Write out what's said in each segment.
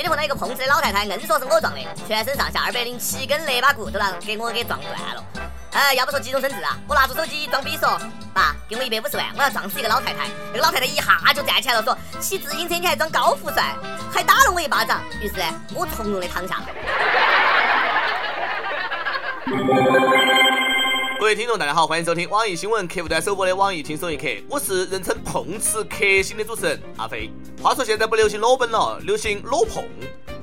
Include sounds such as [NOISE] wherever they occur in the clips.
今天碰到一个碰瓷的老太太，硬说是我撞的，全身上下二百零七根肋巴骨都让给我给撞断了。哎，要不说急中生智啊，我拿出手机装逼说，爸，给我一百五十万，我要撞死一个老太太。那个老太太一下就站起来了，说骑自行车你还装高富帅，还打了我一巴掌。于是，我从容的躺下了。各位听众，大家好，欢迎收听网易新闻客户端首播的网易轻松一刻，我是人称碰瓷克星的主持人阿飞。话说现在不流行裸奔了，流行裸碰，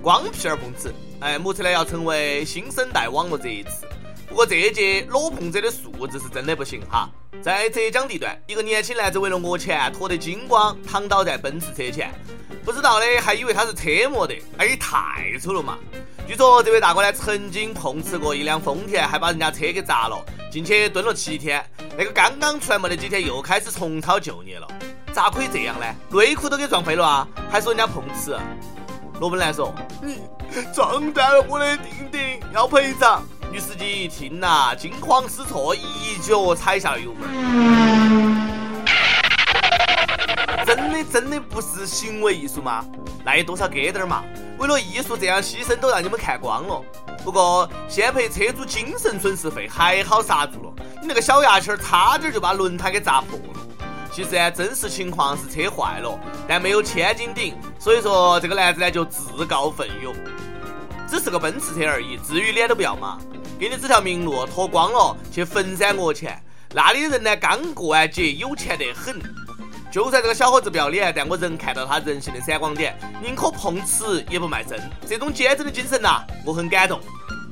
光屁儿碰瓷。哎，目测呢要成为新生代网络热词。不过这一届裸碰者的素质是真的不行哈。在浙江地段，一个年轻男子为了讹钱，脱得精光，躺倒在奔驰车前，不知道的还以为他是车模的，哎，也太丑了嘛！据说这位大哥呢，曾经碰瓷过一辆丰田，还把人家车给砸了，进去蹲了七天。那个刚刚出来没得几天，又开始重操旧业了。咋可以这样呢？内裤都给撞飞了啊！还说人家碰瓷？罗本来说：“你撞断了我的钉钉，要赔偿。”女司机一听呐，惊慌失措，一脚踩下了油门。真的真的不是行为艺术吗？那有多少疙瘩嘛？为了艺术这样牺牲都让你们看光了。不过先赔车主精神损失费，还好刹住了。你那个小牙签儿差点就把轮胎给砸破了。其实呢，真实情况是车坏了，但没有千斤顶，所以说这个男子呢就自告奋勇。只是个奔驰车而已，至于脸都不要吗？给你指条明路，脱光了去坟山讹钱，那里的人呢刚过完节，有钱得很。就算这个小伙子不要脸，但我仍看到他人性的闪光点，宁可碰瓷也不卖身。这种坚贞的精神呐，我很感动。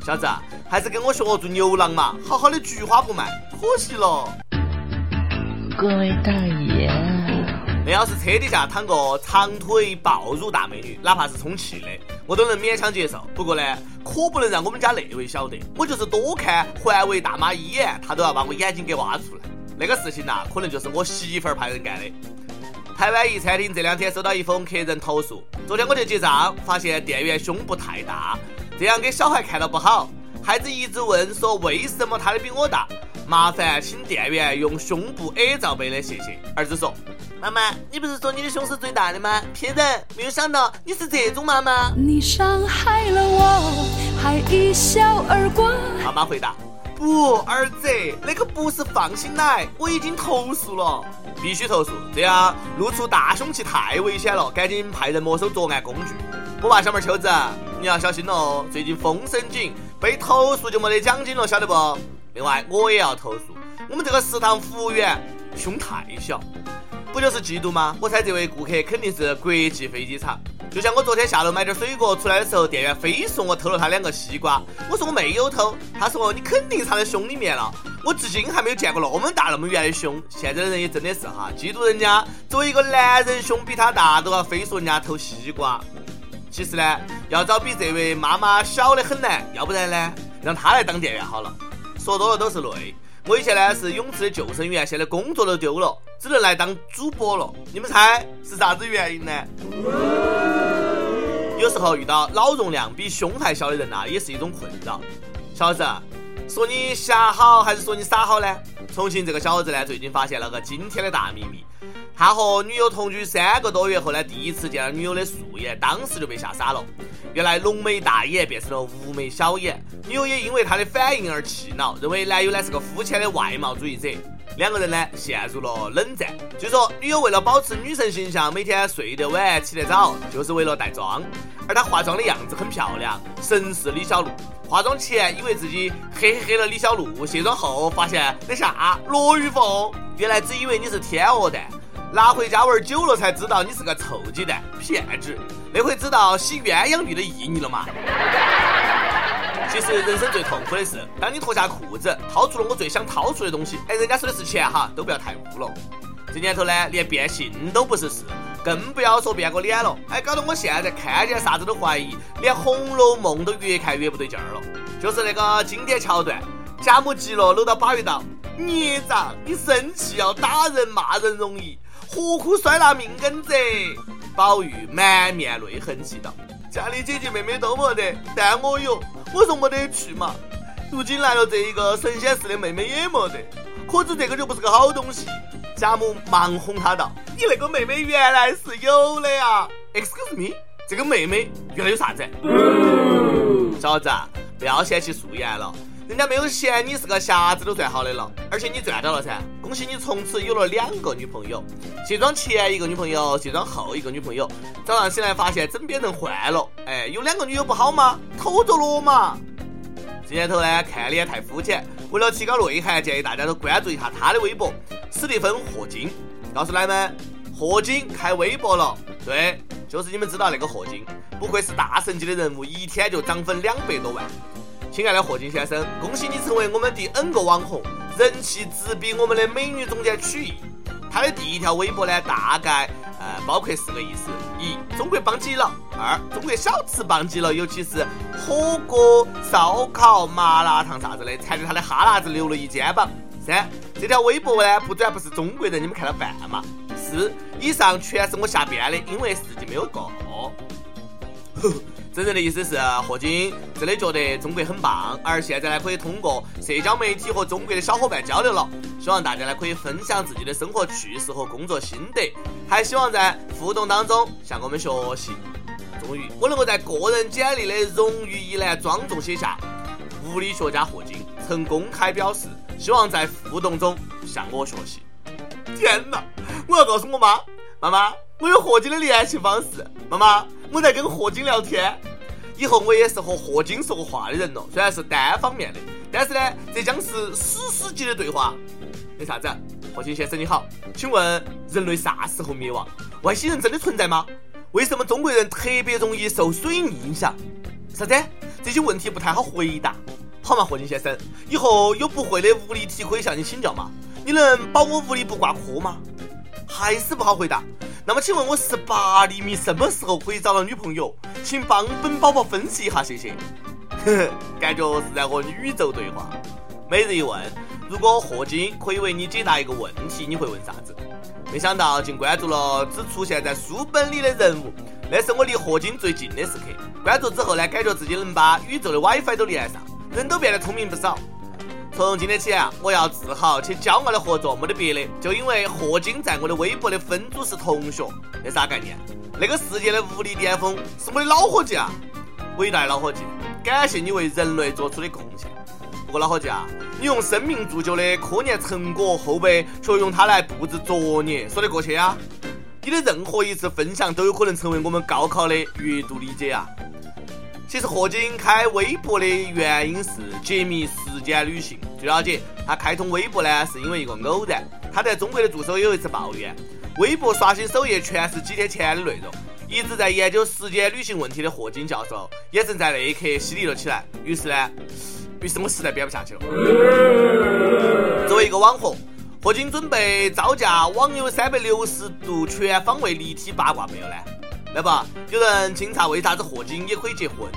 小子，还是跟我学做牛郎嘛，好好的菊花不卖，可惜了。各位大爷。那要是车底下躺个长腿暴乳大美女，哪怕是充气的，我都能勉强接受。不过呢，可不能让我们家那位晓得，我就是多看环卫大妈一眼，她都要把我眼睛给挖出来。那个事情呐，可能就是我媳妇儿派人干的。台湾一餐厅这两天收到一封客人投诉，昨天我就结账，发现店员胸部太大，这样给小孩看到不好。孩子一直问说为什么他的比我大。麻烦请店员用胸部 A 罩杯的，谢谢。儿子说：“妈妈，你不是说你的胸是最大的吗？骗人！没有想到你是这种妈妈。”你伤害了我，还一笑而过。妈妈回答：“不，儿子，那个不是放心奶，我已经投诉了，必须投诉，这样露出大胸器太危险了，赶紧派人没收作案工具。不吧，小妹秋子，你要小心哦，最近风声紧，被投诉就没得奖金了，晓得不？”另外，我也要投诉，我们这个食堂服务员胸太小，不就是嫉妒吗？我猜这位顾客肯定是国际飞机场。就像我昨天下楼买点水果出来的时候，店员非说我偷了他两个西瓜，我说我没有偷，他说你肯定藏在胸里面了。我至今还没有见过那么大那么圆的胸。现在的人也真的是哈，嫉妒人家作为一个男人胸比他大，都要非说人家偷西瓜。其实呢，要找比这位妈妈小的很难，要不然呢，让他来当店员好了。说多了都是泪。我以前呢是泳池的救生员，现在工作都丢了，只能来当主播了。你们猜是啥子原因呢？有时候遇到脑容量比胸还小的人呐，也是一种困扰。小子，说你瞎好还是说你傻好呢？重庆这个小伙子呢，最近发现了个惊天的大秘密。他和女友同居三个多月后呢，第一次见了女友的素颜，当时就被吓傻了。原来浓眉大眼变成了无眉小眼，女友也因为他的反应而气恼，认为男友呢是个肤浅的外貌主义者。两个人呢陷入了冷战。据说女友为了保持女神形象，每天睡得晚起得早，就是为了带妆。而她化妆的样子很漂亮，神似李小璐。化妆前以为自己黑黑了李小璐，卸妆后发现那啥罗玉凤，原来只以为你是天鹅蛋。拿回家玩久了才知道你是个臭鸡蛋，骗子！那回知道洗鸳鸯浴的意义了吗？[LAUGHS] 其实人生最痛苦的是，当你脱下裤子，掏出了我最想掏出的东西，哎，人家说的是钱哈，都不要太污了。这年头呢，连变性都不是事，更不要说变个脸了。哎，搞得我现在看见啥子都怀疑，连《红楼梦》都越看越不对劲儿了。就是那个经典桥段，贾母急了，搂到宝玉道：“孽障，你生气要打人骂人容易。”何苦摔那命根子？宝玉满面泪痕，气道：“家里姐姐妹妹都没得，但我有，我说没得去嘛。如今来了这一个神仙似的妹妹也没得，可知这个就不是个好东西。”贾母忙哄他道：“你那个妹妹原来是有的呀。”Excuse me，这个妹妹原来有啥子？小子，不要嫌弃素颜了，人家没有嫌你是个瞎子都算好的了。而且你赚到了噻，恭喜你从此有了两个女朋友，卸妆前一个女朋友，卸妆后一个女朋友。早上醒来发现枕边人换了，哎，有两个女友不好吗？偷着乐嘛。这年头呢，看脸太肤浅，为了提高内涵，建议大家都关注一下他的微博，史蒂芬霍金。告诉来们，霍金开微博了，对。就是你们知道那个霍金，不愧是大神级的人物，一天就涨粉两百多万。亲爱的霍金先生，恭喜你成为我们第 N 个网红，人气直逼我们的美女总监曲艺。他的第一条微博呢，大概呃包括四个意思：一、中国棒极了；二、中国小吃棒极了，尤其是火锅、烧烤、麻辣烫啥子的，馋得他的哈喇子流了一肩膀。三、这条微博呢不转不是中国人，你们看到办嘛？四，以上全是我瞎编的，因为事情没有过。呵 [LAUGHS] 呵真正的意思是，霍金真的觉得中国很棒，而现在呢，可以通过社交媒体和中国的小伙伴交流了。希望大家呢可以分享自己的生活趣事和工作心得，还希望在互动当中向我们学习。终于，我能够在个人简历的荣誉一栏庄重写下：物理学家霍金曾公开表示，希望在互动中向我学习。天哪！我要告诉我妈，妈妈，我有霍金的联系方式。妈妈，我在跟霍金聊天。以后我也是和霍金说过话的人了，虽然是单方面的，但是呢，这将是史诗级的对话。那啥子？霍金先生你好，请问人类啥时候灭亡？外星人真的存在吗？为什么中国人特别容易受水逆影响？啥子？这些问题不太好回答。好嘛，霍金先生，以后有不会的物理题可以向你请教吗？你能保我物理不挂科吗？还是不好回答。那么，请问我十八厘米什么时候可以找到女朋友？请帮本宝宝分析一下，谢谢。呵呵，感觉是在和宇宙对话。每日一问：如果霍金可以为你解答一个问题，你会问啥子？没想到竟关注了只出现在书本里的人物，那是我离霍金最近的时刻。关注之后呢，感觉自己能把宇宙的 WiFi 都连上，人都变得聪明不少。从今天起啊，我要自豪且骄傲的合作，没得别的，就因为霍金在我的微博的分组是同学，那啥概念？那个世界的物理巅峰是我的老伙计啊！伟大老伙计，感谢你为人类做出的贡献。不过老伙计啊，你用生命铸就的科研成果，后辈却用它来布置作业，说得过去啊？你的任何一次分享都有可能成为我们高考的阅读理解啊！其实霍金开微博的原因是解密时间旅行。据了解，他开通微博呢是因为一个偶然。他在中国的助手有一次抱怨，微博刷新首页全是几天前的内容。一直在研究时间旅行问题的霍金教授也正在那一刻犀利了起来。于是呢，于是我实在编不下去了。作为一个网红，霍金准备招架网友三百六十度全方位立体八卦没有呢？来吧，有人惊诧为啥子霍金也可以结婚？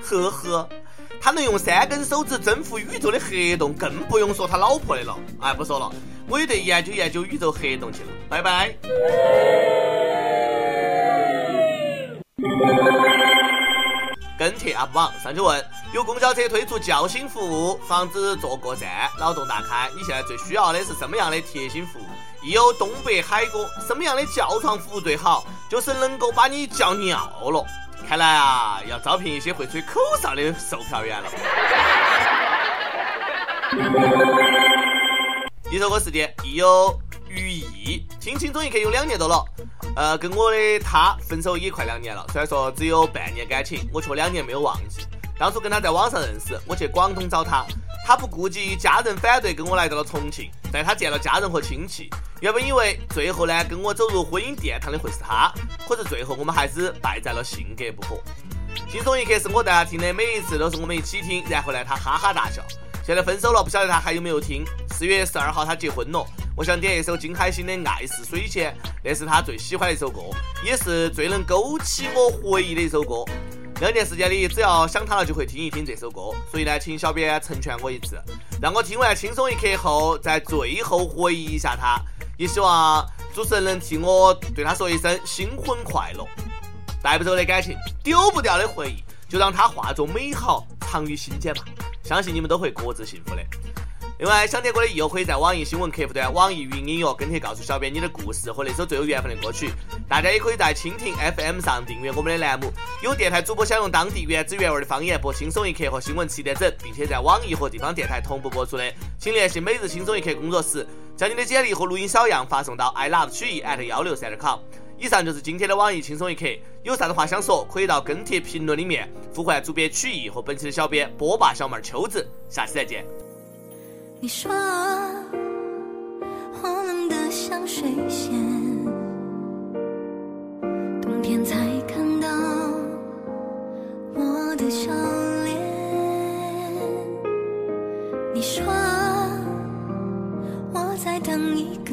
呵呵，他能用三根手指征服宇宙的黑洞，更不用说他老婆的了。哎，不说了，我也得研究研究宇宙黑洞去了。拜拜。跟帖 UP 榜上去问：有公交车推出叫醒服务，防止坐过站，脑洞大开。你现在最需要的是什么样的贴心服务？亦有东北海哥，什么样的叫床服务最好？就是能够把你叫尿了。看来啊，要招聘一些会吹口哨的售票员了。一首歌时间，亦有余意，听轻松一刻有两年多了。呃，跟我的他分手也快两年了，虽然说只有半年感情，我却两年没有忘记。当初跟他在网上认识，我去广东找他。他不顾及家人反对，跟我来到了重庆，带他见了家人和亲戚。原本以为最后呢，跟我走入婚姻殿堂的会是他，可是最后我们还是败在了性格不合。轻松一刻是我带他听的，每一次都是我们一起听，然后呢，他哈哈大笑。现在分手了，不晓得他还有没有听。四月十二号他结婚了，我想点一首金海心的《爱似水仙》，那是他最喜欢的一首歌，也是最能勾起我回忆的一首歌。两年时间里，只要想他了就会听一听这首歌，所以呢，请小编成全我一次，让我听完轻松一刻后，在最后回忆一下他。也希望主持人能替我对他。说一声新婚快乐。带不走的感情，丢不掉的回忆，就让它化作美好，藏于心间吧。相信你们都会各自幸福的。另外，想听歌的益友可以在网易新闻客户端、网易云音乐跟帖告诉小编你的故事和那首最有缘分的歌曲。大家也可以在蜻蜓 FM 上订阅我们的栏目，有电台主播想用当地原汁原味的方言播《轻松一刻》和新闻七点整，并且在网易和地方电台同步播出的，请联系每日轻松一刻工作室，将你的简历和录音小样发送到 i love 曲艺 at 幺六三点 com。以上就是今天的网易轻松一刻，有啥子话想说，可以到跟帖评论里面呼唤主编曲艺和本期的小编波霸小妹秋子，下期再见。你说我冷得像水仙，冬天才看到我的笑脸。你说我在等一个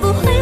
不会